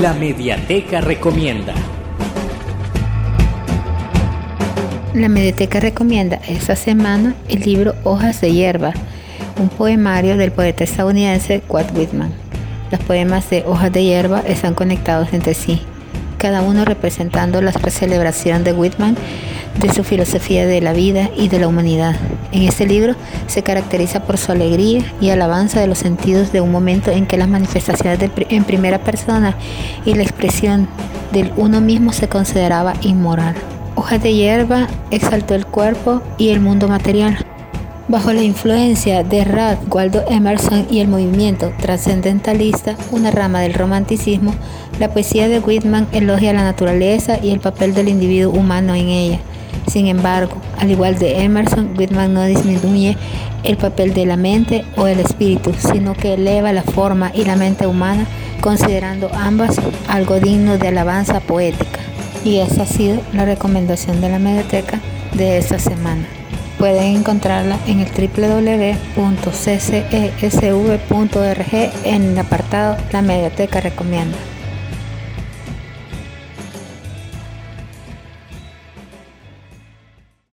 La Mediateca Recomienda. La Mediateca recomienda esta semana el libro Hojas de Hierba, un poemario del poeta estadounidense Walt Whitman. Los poemas de Hojas de Hierba están conectados entre sí, cada uno representando la celebración de Whitman de su filosofía de la vida y de la humanidad. En este libro se caracteriza por su alegría y alabanza de los sentidos de un momento en que las manifestaciones en primera persona y la expresión del uno mismo se consideraba inmoral. Hojas de hierba exaltó el cuerpo y el mundo material. Bajo la influencia de Ralph Waldo Emerson y el movimiento trascendentalista, una rama del romanticismo, la poesía de Whitman elogia la naturaleza y el papel del individuo humano en ella. Sin embargo, al igual de Emerson, Whitman no disminuye el papel de la mente o el espíritu, sino que eleva la forma y la mente humana, considerando ambas algo digno de alabanza poética. Y esa ha sido la recomendación de la mediateca de esta semana. Pueden encontrarla en el www.ccesv.org en el apartado La Mediateca Recomienda.